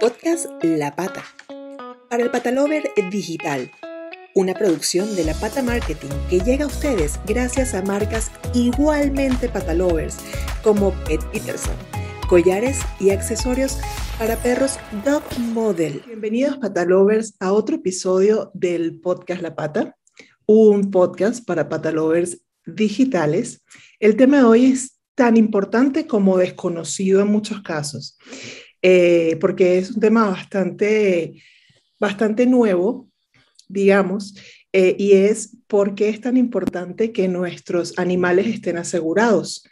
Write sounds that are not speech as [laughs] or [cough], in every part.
Podcast La Pata. Para el Patalover Digital. Una producción de La Pata Marketing que llega a ustedes gracias a marcas igualmente patalovers como Pet Peterson, collares y accesorios para perros Dog Model. Bienvenidos patalovers a otro episodio del podcast La Pata, un podcast para patalovers digitales. El tema de hoy es tan importante como desconocido en muchos casos. Eh, porque es un tema bastante, bastante nuevo, digamos, eh, y es por qué es tan importante que nuestros animales estén asegurados.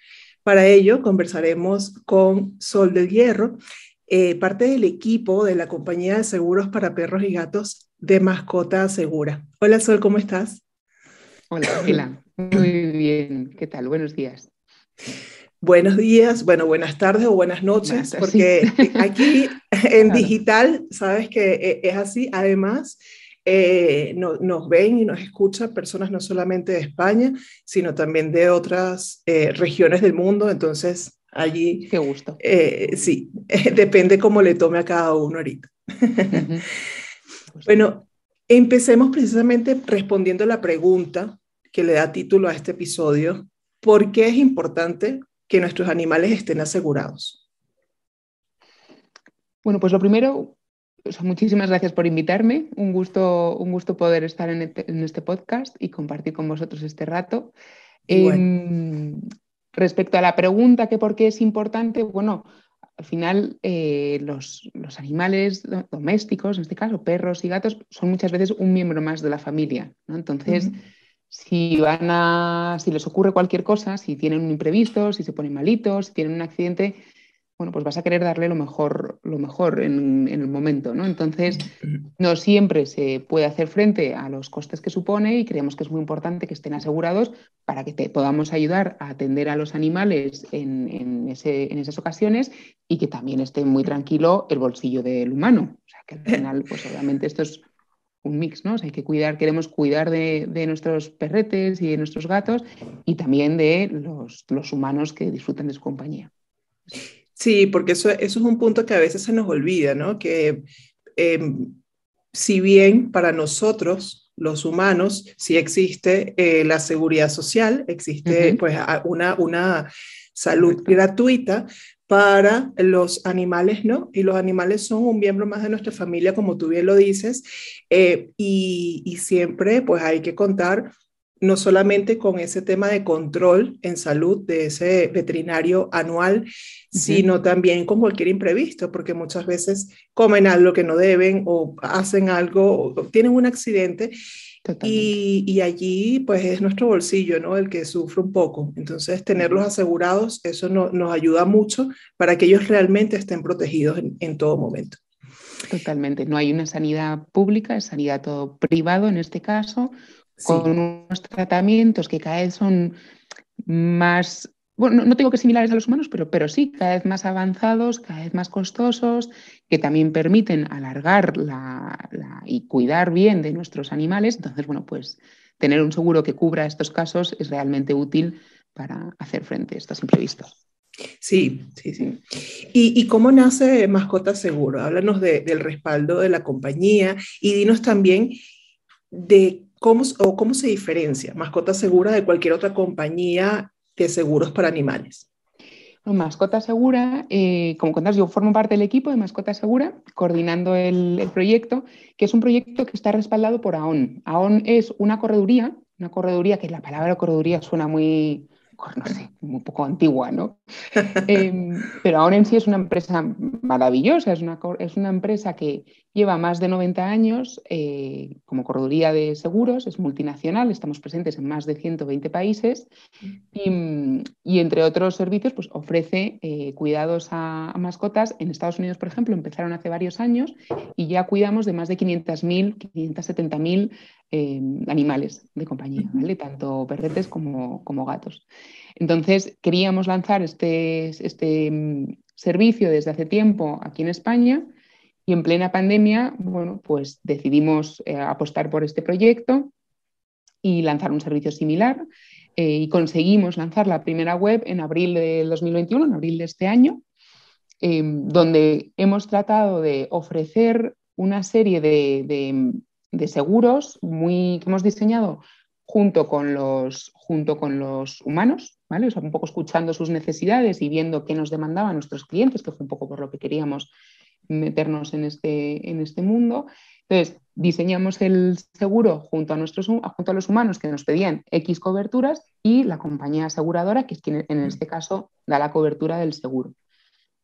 Para ello, conversaremos con Sol del Hierro, eh, parte del equipo de la compañía de seguros para perros y gatos de Mascota Segura. Hola Sol, ¿cómo estás? Hola, Ángela. Muy bien. ¿Qué tal? Buenos días buenos días, bueno, buenas tardes o buenas noches, porque [laughs] aquí en digital, sabes que eh, es así. Además, eh, nos ven y nos escuchan personas no solamente de España, sino también de otras eh, regiones del mundo. Entonces, allí... Qué gusto. sí, [laughs] depende cómo le tome a cada uno ahorita. [laughs] bueno, empecemos precisamente respondiendo la pregunta que le da título a este episodio. ¿Por qué es importante que nuestros animales estén asegurados? Bueno, pues lo primero, muchísimas gracias por invitarme. Un gusto, un gusto poder estar en este, este podcast y compartir con vosotros este rato. Em, respecto a la pregunta que por qué es importante, bueno, al final eh, los, animales domésticos, en este caso perros y gatos, son muchas veces un miembro más de la familia. Entonces, si van a, si les ocurre cualquier cosa, si tienen un imprevisto, si se ponen malitos, si tienen un accidente, bueno, pues vas a querer darle lo mejor, lo mejor en, el momento, ¿no? Entonces, no siempre se puede hacer frente a los costes que supone y creemos que es muy importante que estén asegurados para que te podamos ayudar a atender a los animales en, en, en esas ocasiones y que también esté muy tranquilo el bolsillo del humano. O sea, que al [laughs] final, pues obviamente esto es un mix, ¿no? hay que cuidar, queremos cuidar de, nuestros perretes y de nuestros gatos y también de los, humanos que disfrutan de su compañía. Sí, porque eso, eso, es un punto que a veces se nos olvida, ¿no? Que em, si bien para nosotros, los humanos, sí existe eh, la seguridad social, existe pues una, una salud gratuita, para los animales, ¿no? Y los animales son un miembro más de nuestra familia, como tú bien lo dices, eh, y, siempre pues hay que contar no solamente con ese tema de control en salud de ese veterinario anual, sino también con cualquier imprevisto, porque muchas veces comen algo que no deben o hacen algo, o tienen un accidente y, allí, pues es nuestro bolsillo, ¿no? El que sufre un poco. Entonces, tenerlos asegurados, eso nos ayuda mucho para que ellos realmente estén protegidos en, todo momento. Totalmente. No hay una sanidad pública, es sanidad todo privado en este caso, con unos tratamientos que cada vez son más bueno, no, tengo que similares a los humanos, pero, pero sí, cada vez más avanzados, cada vez más costosos, que también permiten alargar la, y cuidar bien de nuestros animales. Entonces, bueno, pues tener un seguro que cubra estos casos es realmente útil para hacer frente a estos imprevistos. Sí, sí, sí. ¿Y, cómo nace Mascota Seguro? Háblanos del respaldo de la compañía y dinos también de cómo, o cómo se diferencia Mascota Segura de cualquier otra compañía de seguros para animales. Mascota Segura, eh, como contas, yo formo parte del equipo de Mascota Segura, coordinando el, el, proyecto, que es un proyecto que está respaldado por AON. AON es una correduría, una correduría que la palabra correduría suena muy, no sé, un poco antigua, ¿no? [laughs] Em, pero ahora en sí es una empresa maravillosa, es una, es una empresa que lleva más de 90 años eh, como correduría de seguros, es multinacional, estamos presentes en más de 120 países y, entre otros servicios pues, ofrece eh, cuidados a, mascotas. En Estados Unidos, por ejemplo, empezaron hace varios años y ya cuidamos de más de 500.000, 570.000 Em, animales de compañía, ¿vale? tanto perretes como, como, gatos. Entonces, queríamos lanzar este, este mm, servicio desde hace tiempo aquí en España y en plena pandemia, bueno, pues decidimos eh, apostar por este proyecto y lanzar un servicio similar. Eh, y conseguimos lanzar la primera web en abril del 2021, en abril de este año. em, donde hemos tratado de ofrecer una serie de, seguros muy, que hemos diseñado junto con los, junto con los humanos, ¿vale? un poco escuchando sus necesidades y viendo qué nos demandaban nuestros clientes, que fue un poco por lo que queríamos meternos en este, en este mundo. Entonces, diseñamos el seguro junto a, nuestros, junto a los humanos que nos pedían X coberturas y la compañía aseguradora, que es quien en este caso da la cobertura del seguro.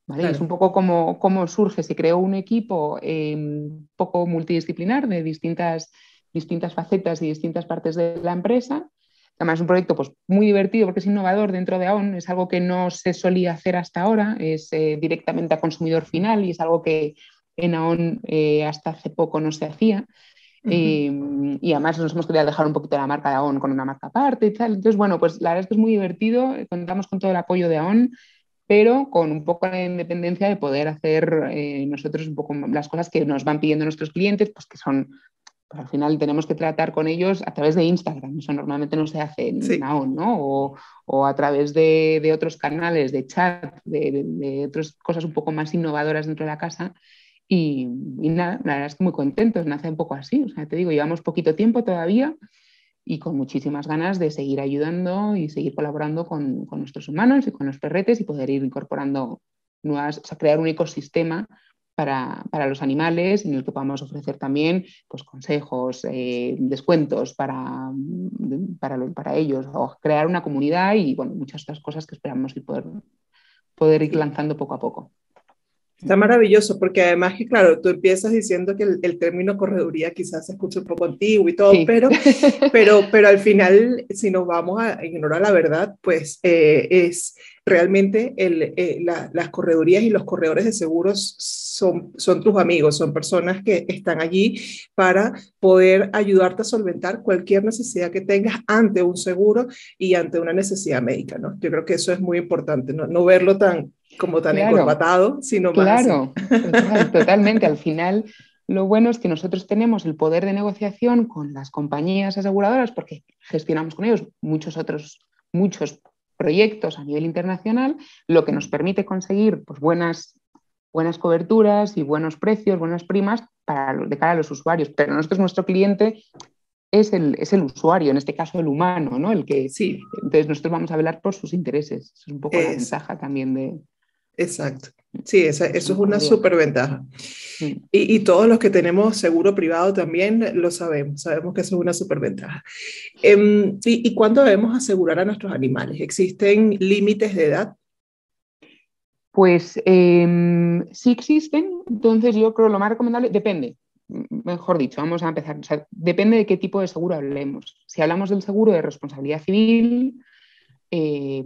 Es un poco como, como, surge, se creó un equipo un poco multidisciplinar de distintas, distintas facetas y distintas partes de la empresa. Además es un proyecto pues, muy divertido porque es innovador dentro de AON, es algo que no se solía hacer hasta ahora, es eh, directamente a consumidor final y es algo que en AON eh, hasta hace poco no se hacía. Em, y además nos hemos querido dejar un poquito la marca de AON con una marca aparte y tal. Entonces, bueno, pues la verdad es que es muy divertido, contamos con todo el apoyo de AON pero con un poco de independencia de poder hacer eh, nosotros un poco las cosas que nos van pidiendo nuestros clientes, pues que son, pues al final tenemos que tratar con ellos a través de Instagram, eso normalmente no se hace en AON, ¿no? O, o, a través de, de, otros canales de chat, de, de, otras cosas un poco más innovadoras dentro de la casa. Y, y nada, la verdad es que muy contentos, nace un poco así, o sea, te digo, llevamos poquito tiempo todavía, y con muchísimas ganas de seguir ayudando y seguir colaborando con, con, nuestros humanos y con los perretes y poder ir incorporando nuevas, o sea, crear un ecosistema para, para, los animales en el que podamos ofrecer también pues, consejos, eh, descuentos para, para, para, ellos o crear una comunidad y bueno, muchas otras cosas que esperamos poder, poder ir lanzando poco a poco. Está maravilloso porque además que, claro, tú empiezas diciendo que el, término correduría quizás se escucha un poco antiguo y todo, pero, [laughs] pero, pero al final, si nos vamos a ignorar la verdad, pues eh, es realmente el, eh, las corredurías y los corredores de seguros son, son tus amigos, son personas que están allí para poder ayudarte a solventar cualquier necesidad que tengas ante un seguro y ante una necesidad médica, ¿no? Yo creo que eso es muy importante, no, no verlo tan como tan claro, sino más. Claro, totalmente. Al final, lo bueno es que nosotros tenemos el poder de negociación con las compañías aseguradoras porque gestionamos con ellos muchos otros, muchos proyectos a nivel internacional, lo que nos permite conseguir pues, buenas, buenas coberturas y buenos precios, buenas primas para, de cara a los usuarios. Pero nosotros, nuestro cliente, es el, es el, usuario, en este caso el humano, ¿no? El que, sí. Entonces nosotros vamos a velar por sus intereses. es un poco la ventaja también de, Exacto. Sí, eso es una súper ventaja. Y, todos los que tenemos seguro privado también lo sabemos, sabemos que eso es una súper ventaja. Em, y, cuándo debemos asegurar a nuestros animales? ¿Existen límites de edad? Pues em, sí existen, entonces yo creo lo más recomendable, depende, mejor dicho, vamos a empezar, depende de qué tipo de seguro hablemos. Si hablamos del seguro de responsabilidad civil, eh,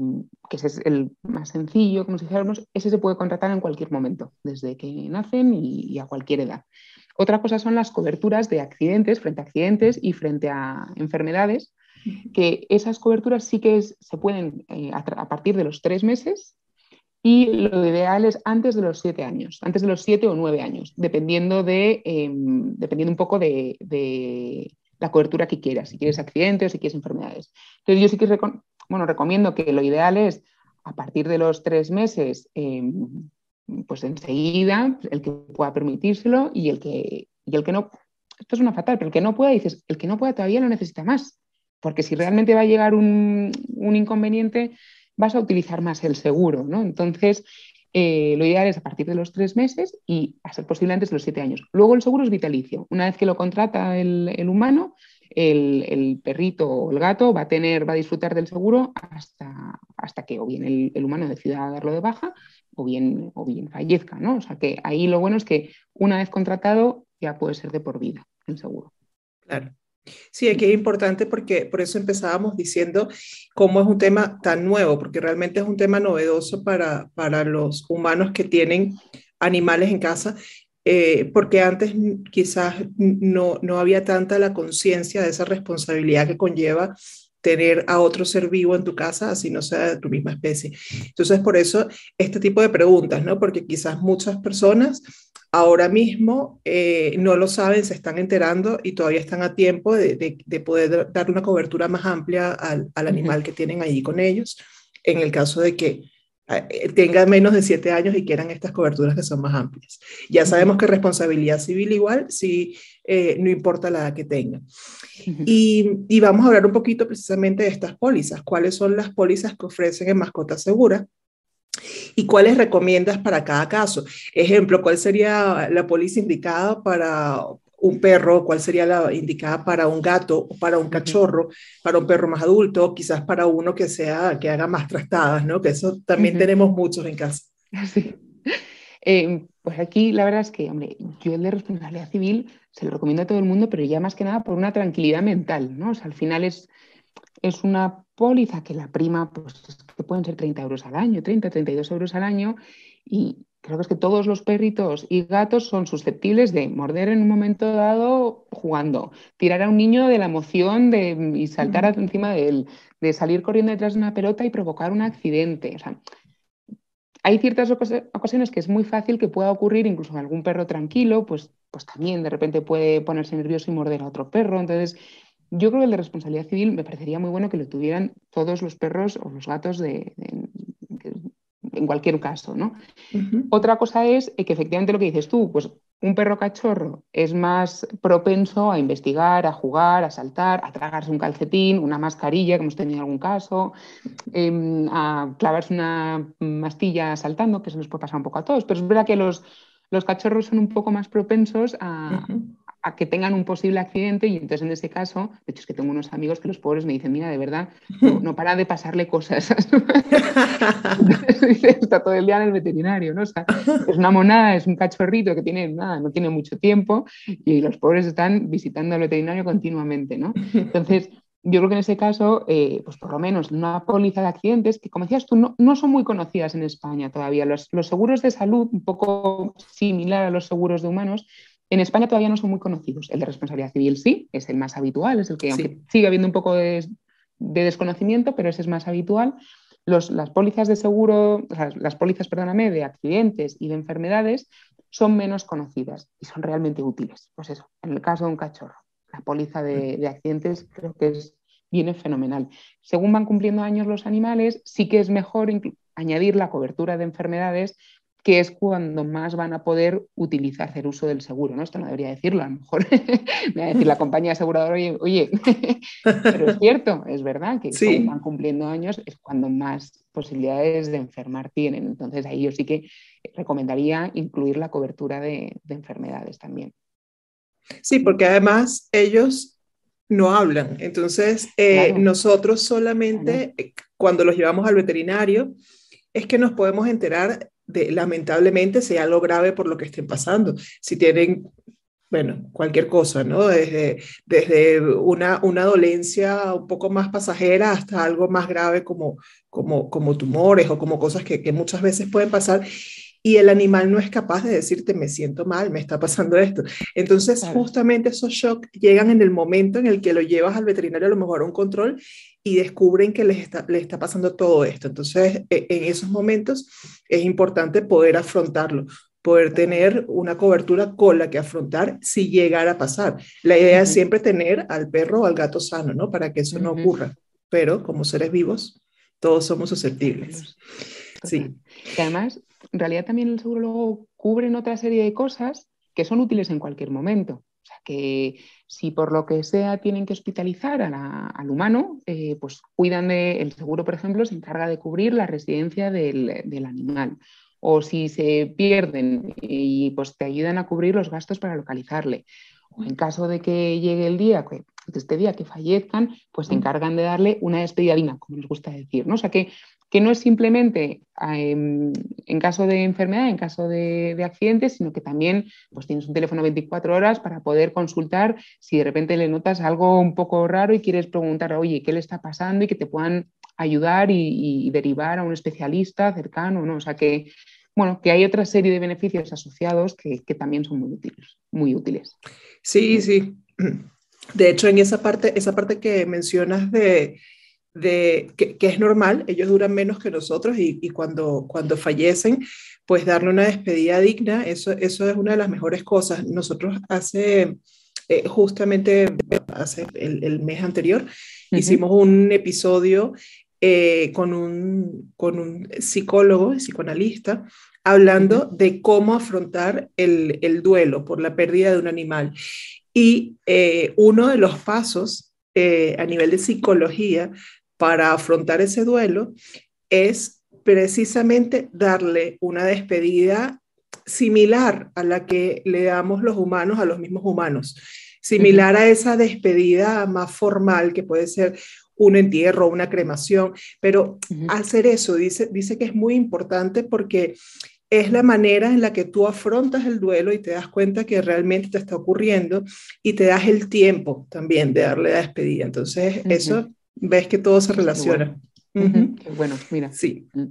que ese es el más sencillo, como si dijéramos, ese se puede contratar en cualquier momento, desde que nacen y, a cualquier edad. Otra cosa son las coberturas de accidentes, frente a accidentes y frente a enfermedades, que esas coberturas sí que se pueden eh, a, partir de los tres meses y lo ideal es antes de los siete años, antes de los siete o nueve años, dependiendo, de, em, dependiendo un poco de, de, la cobertura que quieras, si quieres accidentes o si quieres enfermedades. Entonces yo sí que bueno, recomiendo que lo ideal es a partir de los tres meses, em, pues enseguida, el que pueda permitírselo y el que, y el que no, esto es una fatal, pero el que no pueda, dices, el que no pueda todavía lo necesita más, porque si realmente va a llegar un, inconveniente, vas a utilizar más el seguro, ¿no? Entonces, eh, lo ideal es a partir de los tres meses y a ser posible antes de los siete años. Luego el seguro es vitalicio. Una vez que lo contrata el, el humano, el, perrito o el gato va a tener, va a disfrutar del seguro hasta, hasta que o bien el, humano decida darlo de baja o bien, o bien fallezca, ¿no? O sea que ahí lo bueno es que una vez contratado ya puede ser de por vida el seguro. Claro. Sí, aquí es importante porque por eso empezábamos diciendo cómo es un tema tan nuevo, porque realmente es un tema novedoso para, para los humanos que tienen animales en casa eh, porque antes quizás no, no había tanta la conciencia de esa responsabilidad que conlleva tener a otro ser vivo en tu casa, así no sea de tu misma especie. Entonces, por eso este tipo de preguntas, ¿no? Porque quizás muchas personas ahora mismo eh, no lo saben, se están enterando y todavía están a tiempo de, de, poder dar una cobertura más amplia al, al animal que tienen allí con ellos, en el caso de que eh, tenga menos de siete años y quieran estas coberturas que son más amplias. Ya sabemos que responsabilidad civil igual, si eh, no importa la edad que tenga. Y, y, vamos a hablar un poquito precisamente de estas pólizas, cuáles son las pólizas que ofrecen en Mascota Segura y cuáles recomiendas para cada caso. Ejemplo, ¿cuál sería la póliza indicada para un perro, cuál sería la indicada para un gato o para un cachorro, para un perro más adulto, quizás para uno que sea que haga más trastadas, ¿no? Que eso también tenemos muchos en casa. [laughs] Sí. Eh, pues aquí la verdad es que, hombre, yo el de responsabilidad civil se lo recomiendo a todo el mundo, pero ya más que nada por una tranquilidad mental, ¿no? O sea, al final es, es una póliza que la prima, pues que pueden ser 30 euros al año, 30, 32 euros al año, y, creo que es que todos los perritos y gatos son susceptibles de morder en un momento dado jugando, tirar a un niño de la emoción de, y saltar encima de él, de salir corriendo detrás de una pelota y provocar un accidente. O sea, hay ciertas ocasiones que es muy fácil que pueda ocurrir, incluso en algún perro tranquilo, pues, pues también de repente puede ponerse nervioso y morder a otro perro. Entonces, yo creo que el de responsabilidad civil me parecería muy bueno que lo tuvieran todos los perros o los gatos de, en cualquier caso, ¿no? Otra cosa es que efectivamente lo que dices tú, pues un perro cachorro es más propenso a investigar, a jugar, a saltar, a tragarse un calcetín, una mascarilla, que hemos tenido en algún caso, em, a clavarse una mastilla saltando, que eso nos puede pasar un poco a todos, pero es verdad que los, los cachorros son un poco más propensos a, a que tengan un posible accidente y entonces en ese caso, de hecho es que tengo unos amigos que los pobres me dicen, mira, de verdad, no, para de pasarle cosas. [laughs] Está todo el día en el veterinario, ¿no? es una monada, es un cachorrito que tiene nada, no tiene mucho tiempo y los pobres están visitando al veterinario continuamente, ¿no? Entonces, yo creo que en ese caso, eh, pues por lo menos una póliza de accidentes, que como decías tú, no, no son muy conocidas en España todavía. Los, los, seguros de salud, un poco similar a los seguros de humanos, en España todavía no son muy conocidos. El de responsabilidad civil sí, es el más habitual, es el que, aunque sigue habiendo un poco de, desconocimiento, pero ese es más habitual. las pólizas de seguro, las pólizas, perdóname, de accidentes y de enfermedades son menos conocidas y son realmente útiles. Pues eso, en el caso de un cachorro, la póliza de, de accidentes creo que es, viene fenomenal. Según van cumpliendo años los animales, sí que es mejor añadir la cobertura de enfermedades que es cuando más van a poder utilizar, hacer uso del seguro. ¿no? Esto no debería decirlo, a lo mejor [laughs] me va a decir la compañía aseguradora, oye, oye [laughs] pero es cierto, es verdad que cuando van cumpliendo años es cuando más posibilidades de enfermar tienen. Entonces ahí yo sí que recomendaría incluir la cobertura de, enfermedades también. Sí, porque además ellos no hablan. Entonces, eh, nosotros solamente eh, cuando los llevamos al veterinario es que nos podemos enterar lamentablemente sea algo grave por lo que estén pasando. Si tienen, bueno, cualquier cosa, ¿no? Desde, desde una, una dolencia un poco más pasajera hasta algo más grave como, como, como tumores o como cosas que, que muchas veces pueden pasar y el animal no es capaz de decirte, me siento mal, me está pasando esto. Entonces, justamente esos shocks llegan en el momento en el que lo llevas al veterinario a lo mejor a un control y descubren que les está, les está pasando todo esto. Entonces, e, en esos momentos es importante poder afrontarlo, poder tener una cobertura con la que afrontar si llegara a pasar. La idea es siempre tener al perro o al gato sano, ¿no? Para que eso no ocurra. Pero como seres vivos, todos somos susceptibles. Sí. Y además, en realidad también el seguro luego cubre otra serie de cosas que son útiles en cualquier momento. O sea, que si por lo que sea tienen que hospitalizar al humano, eh, pues cuidan de, el seguro, por ejemplo, se encarga de cubrir la residencia del, del, animal. O si se pierden y pues te ayudan a cubrir los gastos para localizarle. O en caso de que llegue el día, que este día que fallezcan, pues se encargan de darle una despedida digna, como nos gusta decir. ¿no? O sea que que no es simplemente em, en caso de enfermedad, en caso de, accidentes, sino que también pues, tienes un teléfono 24 horas para poder consultar si de repente le notas algo un poco raro y quieres preguntar, oye, ¿qué le está pasando? y que te puedan ayudar y, derivar a un especialista cercano, ¿no? O sea que, bueno, que hay otra serie de beneficios asociados que, también son muy útiles, muy útiles. Sí, sí. De hecho, en esa parte, esa parte que mencionas de de, que, es normal, ellos duran menos que nosotros y, cuando, cuando fallecen, pues darle una despedida digna, eso, eso es una de las mejores cosas. Nosotros hace, eh, justamente hace el, mes anterior, hicimos un episodio eh, con, un, con un psicólogo y psicoanalista hablando de cómo afrontar el, el, duelo por la pérdida de un animal. Y eh, uno de los pasos eh, a nivel de psicología para afrontar ese duelo es precisamente darle una despedida similar a la que le damos los humanos a los mismos humanos, similar a esa despedida más formal que puede ser un entierro, una cremación, pero hacer eso dice, dice que es muy importante porque es la manera en la que tú afrontas el duelo y te das cuenta que realmente te está ocurriendo y te das el tiempo también de darle la despedida. Entonces, eso ves que todo se relaciona. bueno, mira. Sí. Mm.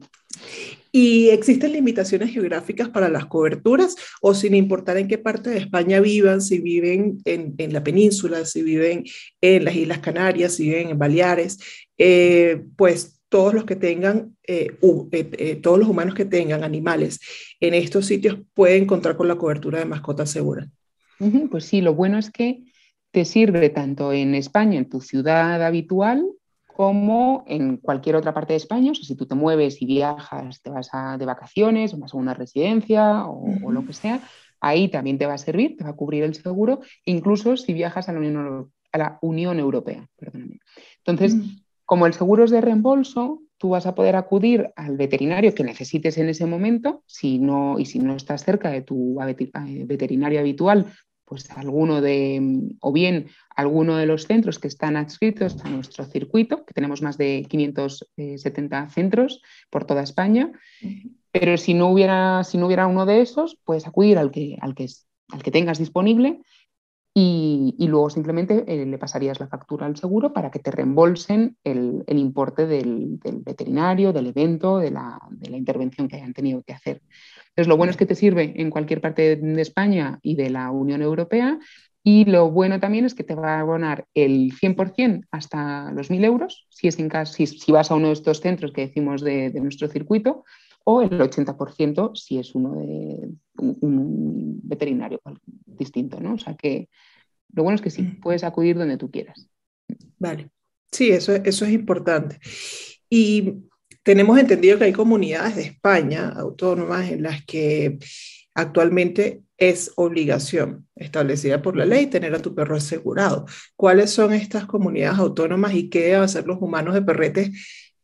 ¿Y existen limitaciones geográficas para las coberturas o sin importar en qué parte de España vivan, si viven en, en la península, si viven en las Islas Canarias, si viven en Baleares, eh, pues todos los que tengan, eh, eh, todos los humanos que tengan animales en estos sitios pueden contar con la cobertura de mascota segura? Pues sí, lo bueno es que te sirve tanto en España, en tu ciudad habitual, como en cualquier otra parte de España. O sea, si tú te mueves y viajas, te vas a, de vacaciones, vas a una residencia o, lo que sea, ahí también te va a servir, te va a cubrir el seguro, incluso si viajas a la Unión, a la Unión Europea. Perdóname. Entonces, mm. Como el seguro es de reembolso, tú vas a poder acudir al veterinario que necesites en ese momento, si no, y si no estás cerca de tu eh, veterinario habitual, pues alguno de, o bien alguno de los centros que están adscritos a nuestro circuito, que tenemos más de 570 centros por toda España, pero si no hubiera, si no hubiera uno de esos, puedes acudir al que, al que, al que tengas disponible y, luego simplemente eh, le pasarías la factura al seguro para que te reembolsen el, importe del, veterinario, del evento, de la, intervención que hayan tenido que hacer. Entonces, lo bueno es que te sirve en cualquier parte de España y de la Unión Europea. Y lo bueno también es que te va a abonar el 100% hasta los 1.000 euros, si, es en caso, si, vas a uno de estos centros que decimos de, nuestro circuito, o el 80% si es uno de un, veterinario distinto. ¿no? O sea que lo bueno es que sí, puedes acudir donde tú quieras. Vale, sí, eso, eso es importante. Y tenemos entendido que hay comunidades de España autónomas en las que actualmente es obligación establecida por la ley tener a tu perro asegurado. ¿Cuáles son estas comunidades autónomas y qué deben hacer los humanos de perretes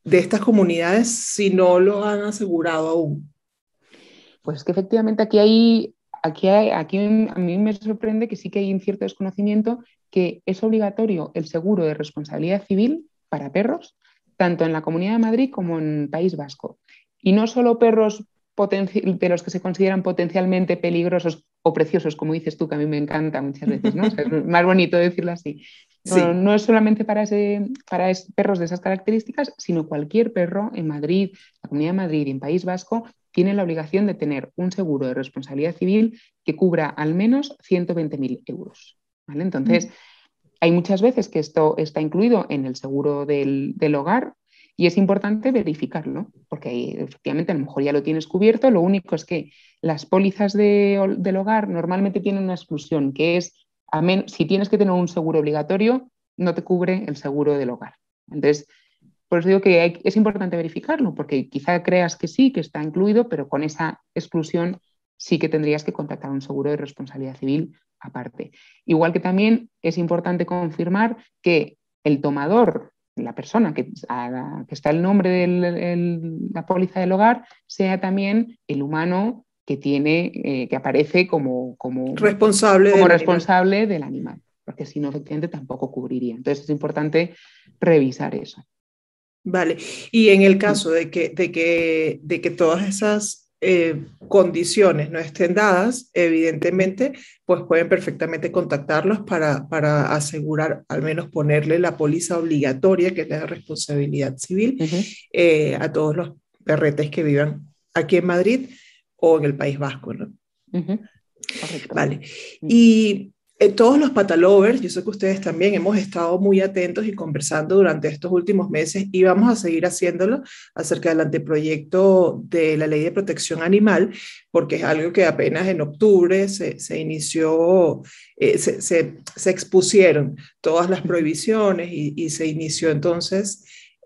de estas comunidades si no lo han asegurado aún? Pues que efectivamente aquí hay, aquí a mí me sorprende que sí que hay un cierto desconocimiento que es obligatorio el seguro de responsabilidad civil para perros tanto en la Comunidad de Madrid como en País Vasco. Y no solo perros de los que se consideran potencialmente peligrosos o preciosos, como dices tú, que a mí me encanta muchas veces, ¿no? es más bonito decirlo así. No, es solamente para, ese, para perros de esas características, sino cualquier perro en Madrid, la Comunidad de Madrid y en País Vasco tiene la obligación de tener un seguro de responsabilidad civil que cubra al menos 120.000 euros. ¿vale? Entonces, mm. Hay muchas veces que esto está incluido en el seguro del, hogar y es importante verificarlo, porque efectivamente a lo mejor ya lo tienes cubierto. Lo único es que las pólizas del hogar normalmente tienen una exclusión, que es si tienes que tener un seguro obligatorio, no te cubre el seguro del hogar. Entonces, por eso digo que es importante verificarlo, porque quizá creas que sí, que está incluido, pero con esa exclusión sí que tendrías que contratar un seguro de responsabilidad civil aparte. Igual que también es importante confirmar que el tomador, la persona que está el nombre de la póliza del hogar, sea también el humano que tiene, eh, que aparece como, como responsable, como del, responsable animal. del animal, porque si no, efectivamente tampoco cubriría. Entonces es importante revisar eso. Vale, y en el caso de que, de que, de que todas esas eh, condiciones no estén dadas, evidentemente, pues pueden perfectamente contactarlos para, para asegurar, al menos ponerle la póliza obligatoria, que es la responsabilidad civil, eh, a todos los perretes que vivan aquí en Madrid o en el País Vasco. ¿no? Vale. Mm. Y eh, todos los patalovers, yo sé que ustedes también hemos estado muy atentos y conversando durante estos últimos meses y vamos a seguir haciéndolo acerca del anteproyecto de la ley de protección animal, porque es algo que apenas en octubre se, se inició, eh, se, se, se, expusieron todas las prohibiciones y, y se inició entonces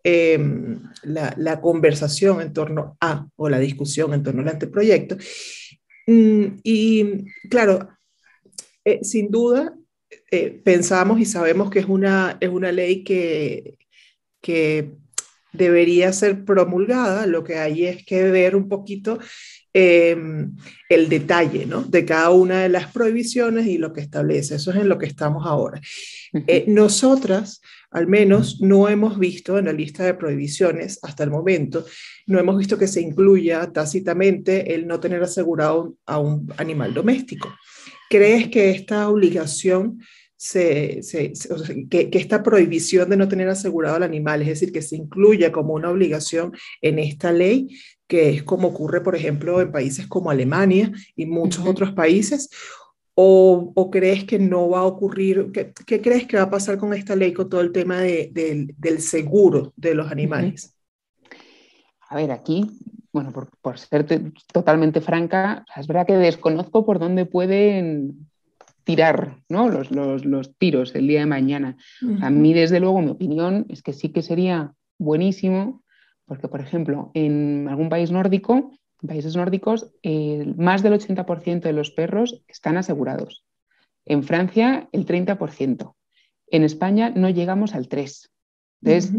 em, la, conversación en torno a, o la discusión en torno al anteproyecto. Mm, y claro, eh, sin duda, eh, pensamos y sabemos que es una, es una ley que, que debería ser promulgada, lo que hay es que ver un poquito em, el detalle ¿no? de cada una de las prohibiciones y lo que establece. Eso es en lo que estamos ahora. Eh, nosotras, al menos, no hemos visto en la lista de prohibiciones hasta el momento, no hemos visto que se incluya tácitamente el no tener asegurado a un animal doméstico. ¿Crees que esta obligación se, que, esta prohibición de no tener asegurado al animal, es decir, que se incluya como una obligación en esta ley, que es como ocurre, por ejemplo, en países como Alemania y muchos otros países, o, crees que no va a ocurrir? ¿Qué, crees que va a pasar con esta ley, con todo el tema del seguro de los animales? A ver, aquí, bueno, por, por ser totalmente franca, es verdad que desconozco por dónde pueden tirar ¿no? los, los, los, tiros el día de mañana. A mí, desde luego, mi opinión es que sí que sería buenísimo, porque, por ejemplo, en algún país nórdico, en países nórdicos, más del 80% de los perros están asegurados. En Francia, el 30%. En España no llegamos al 3%. Entonces,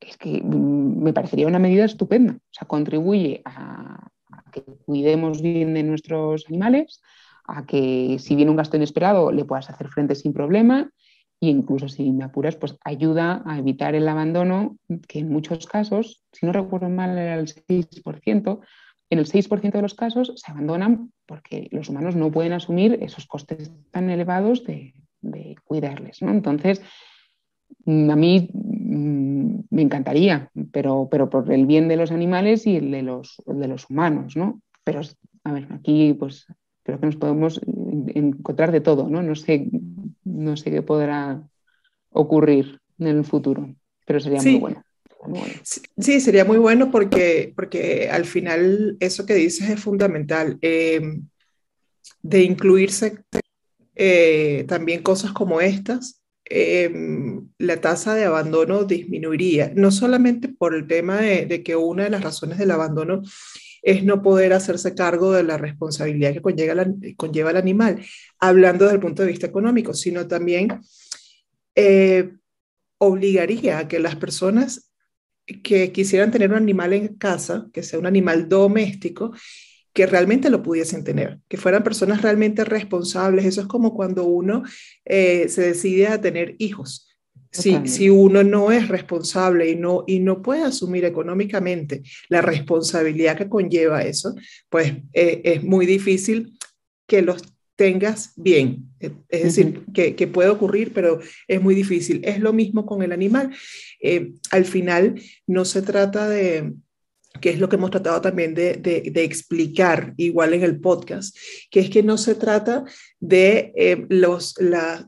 es que mm, me parecería una medida estupenda. O sea, contribuye a, a que cuidemos bien de nuestros animales, a que si viene un gasto inesperado le puedas hacer frente sin problema incluso si me apuras, pues ayuda a evitar el abandono, que en muchos casos, si no recuerdo mal, era el 6%, en el 6% de los casos se abandonan porque los humanos no pueden asumir esos costes tan elevados de, cuidarles. ¿no? Entonces, mm, a mí mm, me encantaría, pero, pero por el bien de los animales y el de los, de los humanos, ¿no? Pero, a ver, aquí pues creo que nos podemos encontrar de todo, ¿no? No sé, no sé qué podrá ocurrir en el futuro, pero sería muy, bueno. Sí, sería muy bueno porque, porque al final eso que dices es fundamental. Eh, de incluirse eh, también cosas como estas, eh, la tasa de abandono disminuiría, no solamente por el tema de, de, que una de las razones del abandono es no poder hacerse cargo de la responsabilidad que conlleva, conlleva el animal, hablando desde el punto de vista económico, sino también eh, obligaría a que las personas que quisieran tener un animal en casa, que sea un animal doméstico, que realmente lo pudiesen tener, que fueran personas realmente responsables. Eso es como cuando uno eh, se decide a tener hijos. Si, uno no es responsable y no, y no puede asumir económicamente la responsabilidad que conlleva eso, pues eh, es muy difícil que los tengas bien. Es decir, que, que, puede ocurrir, pero es muy difícil. Es lo mismo con el animal. Eh, al final no se trata de, que es lo que hemos tratado también de, de, explicar igual en el podcast, que es que no se trata de eh, los,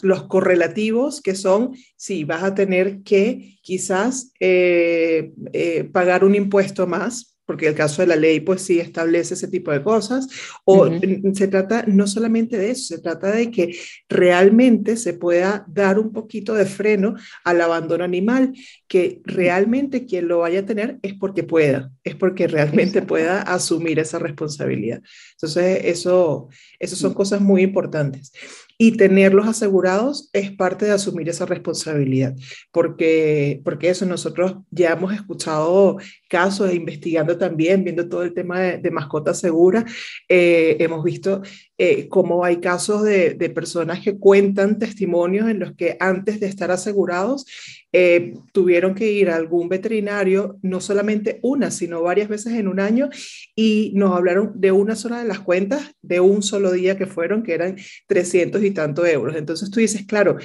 los correlativos que son si vas a tener que quizás eh, eh, pagar un impuesto más porque el caso de la ley pues sí establece ese tipo de cosas, o se trata no solamente de eso, se trata de que realmente se pueda dar un poquito de freno al abandono animal, que realmente quien lo vaya a tener es porque pueda, es porque realmente pueda asumir esa responsabilidad. Entonces, eso, eso son cosas muy importantes y tenerlos asegurados es parte de asumir esa responsabilidad, porque, porque eso nosotros ya hemos escuchado casos, investigando también, viendo todo el tema de, mascotas seguras, eh, hemos visto eh, cómo hay casos de, personas que cuentan testimonios en los que antes de estar asegurados eh, tuvieron que ir a algún veterinario, no solamente una, sino varias veces en un año, y nos hablaron de una sola de las cuentas, de un solo día que fueron, que eran 300 y tantos euros. Entonces tú dices, claro,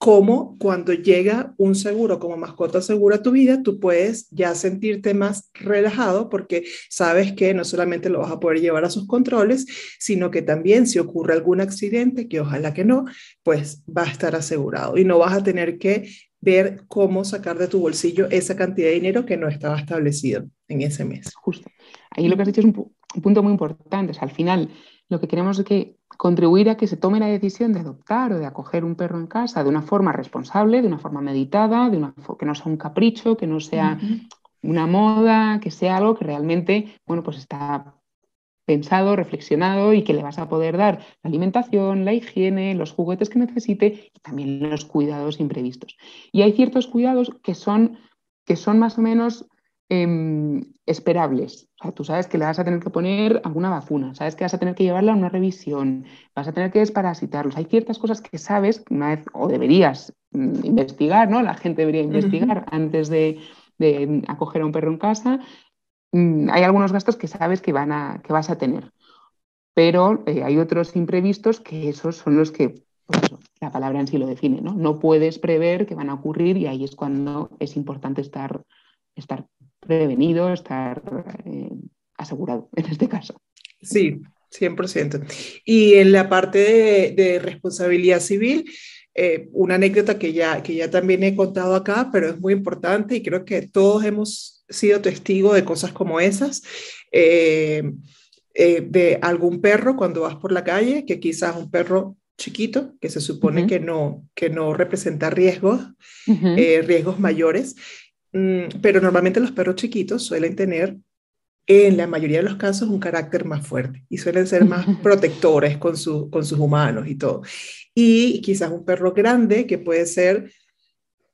cómo cuando llega un seguro como mascota segura a tu vida, tú puedes ya sentirte más relajado porque sabes que no solamente lo vas a poder llevar a sus controles, sino que también si ocurre algún accidente, que ojalá que no, pues va a estar asegurado y no vas a tener que ver cómo sacar de tu bolsillo esa cantidad de dinero que no estaba establecido en ese mes. Justo. Ahí lo que has dicho es un, punto muy importante. al final, lo que queremos es que contribuir a que se tome la decisión de adoptar o de acoger un perro en casa de una forma responsable, de una forma meditada, de una, que no sea un capricho, que no sea una moda, que sea algo que realmente, bueno, pues está pensado, reflexionado y que le vas a poder dar la alimentación, la higiene, los juguetes que necesite y también los cuidados imprevistos. Y hay ciertos cuidados que son, que son más o menos Em, esperables. O sea, tú sabes que le vas a tener que poner alguna vacuna, sabes que vas a tener que llevarla a una revisión, vas a tener que desparasitarlos. Hay ciertas cosas que sabes una vez, o deberías mm, investigar, ¿no? La gente debería investigar antes de, acoger a un perro en casa. Mm, hay algunos gastos que sabes que, van a, que vas a tener, pero eh, hay otros imprevistos que esos son los que pues la palabra en sí lo define, ¿no? No puedes prever que van a ocurrir y ahí es cuando es importante estar, estar prevenido, estar eh, asegurado en este caso. Sí, 100%. Y en la parte de, responsabilidad civil, eh, una anécdota que ya, que ya también he contado acá, pero es muy importante y creo que todos hemos sido testigos de cosas como esas. Eh, de algún perro cuando vas por la calle, que quizás un perro chiquito, que se supone que, no, que no representa riesgos, riesgos mayores, Mm, pero normalmente los perros chiquitos suelen tener, en la mayoría de los casos, un carácter más fuerte y suelen ser más [laughs] protectores con, con sus humanos y todo. Y quizás un perro grande que puede ser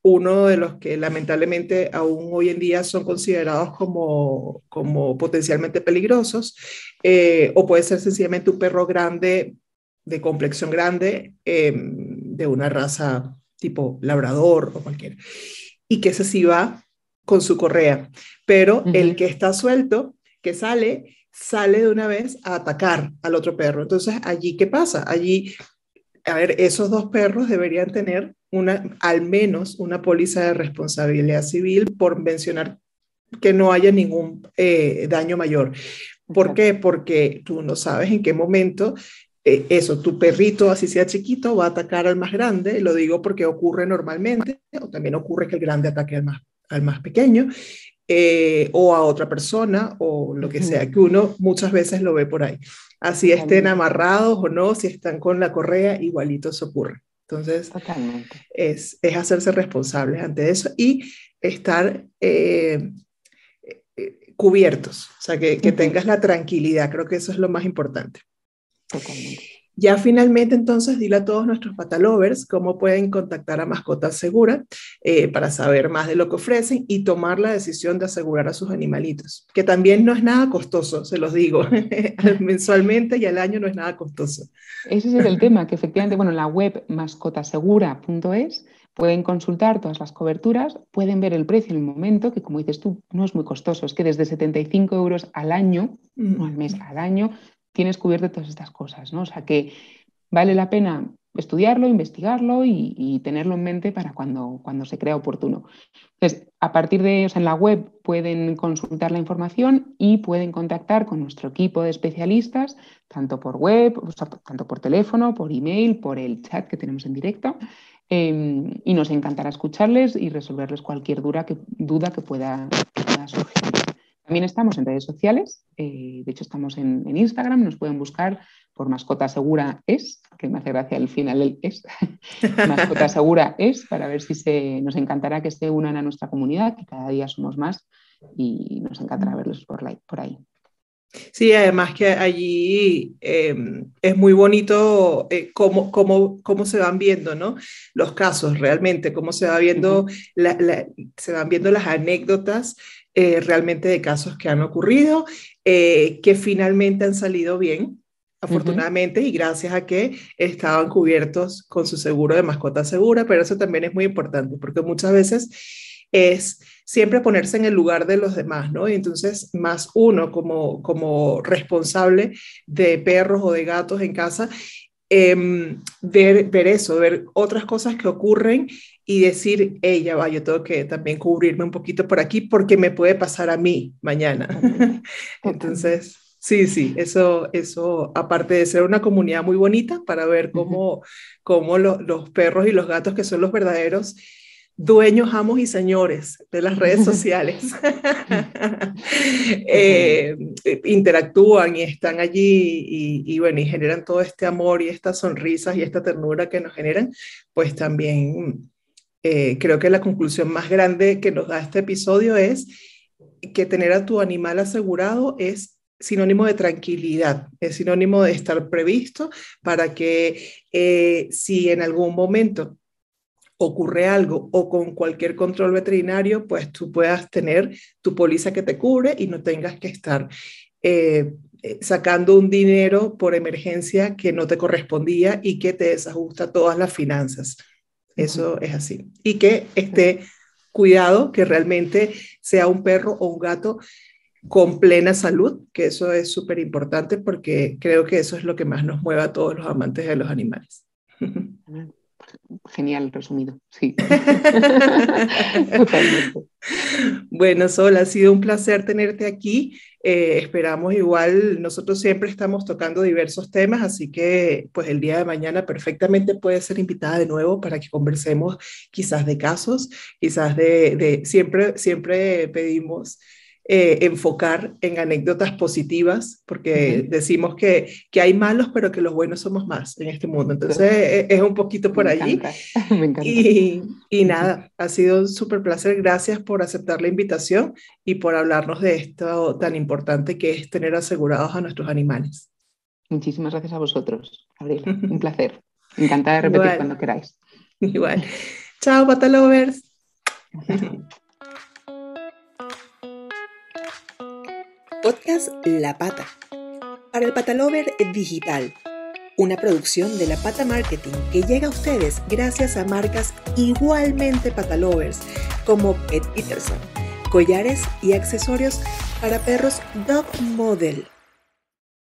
uno de los que lamentablemente aún hoy en día son considerados como, como potencialmente peligrosos, eh, o puede ser sencillamente un perro grande, de complexión grande, em, de una raza tipo labrador o cualquiera, y que ese sí va con su correa, pero el que está suelto, que sale, sale de una vez a atacar al otro perro. Entonces, allí, ¿qué pasa? Allí, a ver, esos dos perros deberían tener una, al menos una póliza de responsabilidad civil por mencionar que no haya ningún eh, daño mayor. ¿Por qué? Porque tú no sabes en qué momento eh, eso, tu perrito, así sea chiquito, va a atacar al más grande. Lo digo porque ocurre normalmente, o también ocurre que el grande ataque al más al más pequeño, eh, o a otra persona, o lo que sea, que uno muchas veces lo ve por ahí. Así estén amarrados o no, si están con la correa, igualito se ocurre. Entonces, es, es, hacerse responsables ante eso y estar eh, cubiertos, o sea, que, que tengas la tranquilidad, creo que eso es lo más importante. Totalmente. Ya finalmente, entonces, dile a todos nuestros patalovers cómo pueden contactar a Mascotas Segura eh, para saber más de lo que ofrecen y tomar la decisión de asegurar a sus animalitos, que también no es nada costoso, se los digo, [laughs] mensualmente y al año no es nada costoso. Ese es el tema, que efectivamente, bueno, la web mascotasegura.es pueden consultar todas las coberturas, pueden ver el precio en el momento, que como dices tú, no es muy costoso, es que desde 75 euros al año, no al mes, al año, tienes cubierto todas estas cosas, ¿no? O sea que vale la pena estudiarlo, investigarlo y, tenerlo en mente para cuando, cuando se crea oportuno. Entonces, a partir de, o sea, en la web pueden consultar la información y pueden contactar con nuestro equipo de especialistas, tanto por web, tanto por teléfono, por email, por el chat que tenemos en directo. Em, y nos encantará escucharles y resolverles cualquier duda que, duda que pueda surgir. También estamos en redes sociales, eh, de hecho estamos en, Instagram, nos pueden buscar por Mascota Segura Es, que me hace gracia el final el Es, [laughs] Mascota Segura Es, para ver si se, nos encantará que se unan a nuestra comunidad, que cada día somos más y nos encantará verlos por, por ahí. Sí, además que allí em, es muy bonito eh, cómo, cómo, cómo, se van viendo ¿no? los casos realmente, cómo se, va viendo se van viendo las anécdotas eh, realmente de casos que han ocurrido, eh, que finalmente han salido bien, afortunadamente, y gracias a que estaban cubiertos con su seguro de mascota segura, pero eso también es muy importante, porque muchas veces es siempre ponerse en el lugar de los demás, ¿no? Y entonces, más uno como, como responsable de perros o de gatos en casa, em, ver, ver eso, ver otras cosas que ocurren y decir, ella va, yo tengo que también cubrirme un poquito por aquí porque me puede pasar a mí mañana. [laughs] Entonces, sí, sí, eso, eso, aparte de ser una comunidad muy bonita para ver cómo, cómo los perros y los gatos, que son los verdaderos dueños, amos y señores de las redes sociales. [laughs] [laughs] Eh, interactúan y están allí y, bueno, y generan todo este amor y estas sonrisas y esta ternura que nos generan, pues también eh, creo que la conclusión más grande que nos da este episodio es que tener a tu animal asegurado es sinónimo de tranquilidad, es sinónimo de estar previsto para que eh, si en algún momento ocurre algo o con cualquier control veterinario, pues tú puedas tener tu póliza que te cubre y no tengas que estar eh, sacando un dinero por emergencia que no te correspondía y que te desajusta todas las finanzas. Eso es así. Y que esté cuidado, que realmente sea un perro o un gato con plena salud, que eso es súper importante porque creo que eso es lo que más nos mueve a todos los amantes de los animales. [laughs] Genial resumido, sí. [laughs] bueno, Sol, ha sido un placer tenerte aquí. Eh, esperamos igual, nosotros siempre estamos tocando diversos temas, así que pues el día de mañana perfectamente puede ser invitada de nuevo para que conversemos quizás de casos, quizás de, de siempre, siempre pedimos eh, enfocar en anécdotas positivas, porque decimos que, que, hay malos, pero que los buenos somos más en este mundo. Entonces e, es un poquito por allí. [laughs] Me encanta. Y, y nada, ha sido un súper placer. Gracias por aceptar la invitación y por hablarnos de esto tan importante que es tener asegurados a nuestros animales. Muchísimas gracias a vosotros, Gabriela. [laughs] Un placer. Encantada de repetir cuando queráis. [laughs] Igual. Chao, patalovers. Podcast La Pata. Para el Patalover Digital. Una producción de La Pata Marketing que llega a ustedes gracias a marcas igualmente patalovers como Pet Peterson, collares y accesorios para perros Dog Model.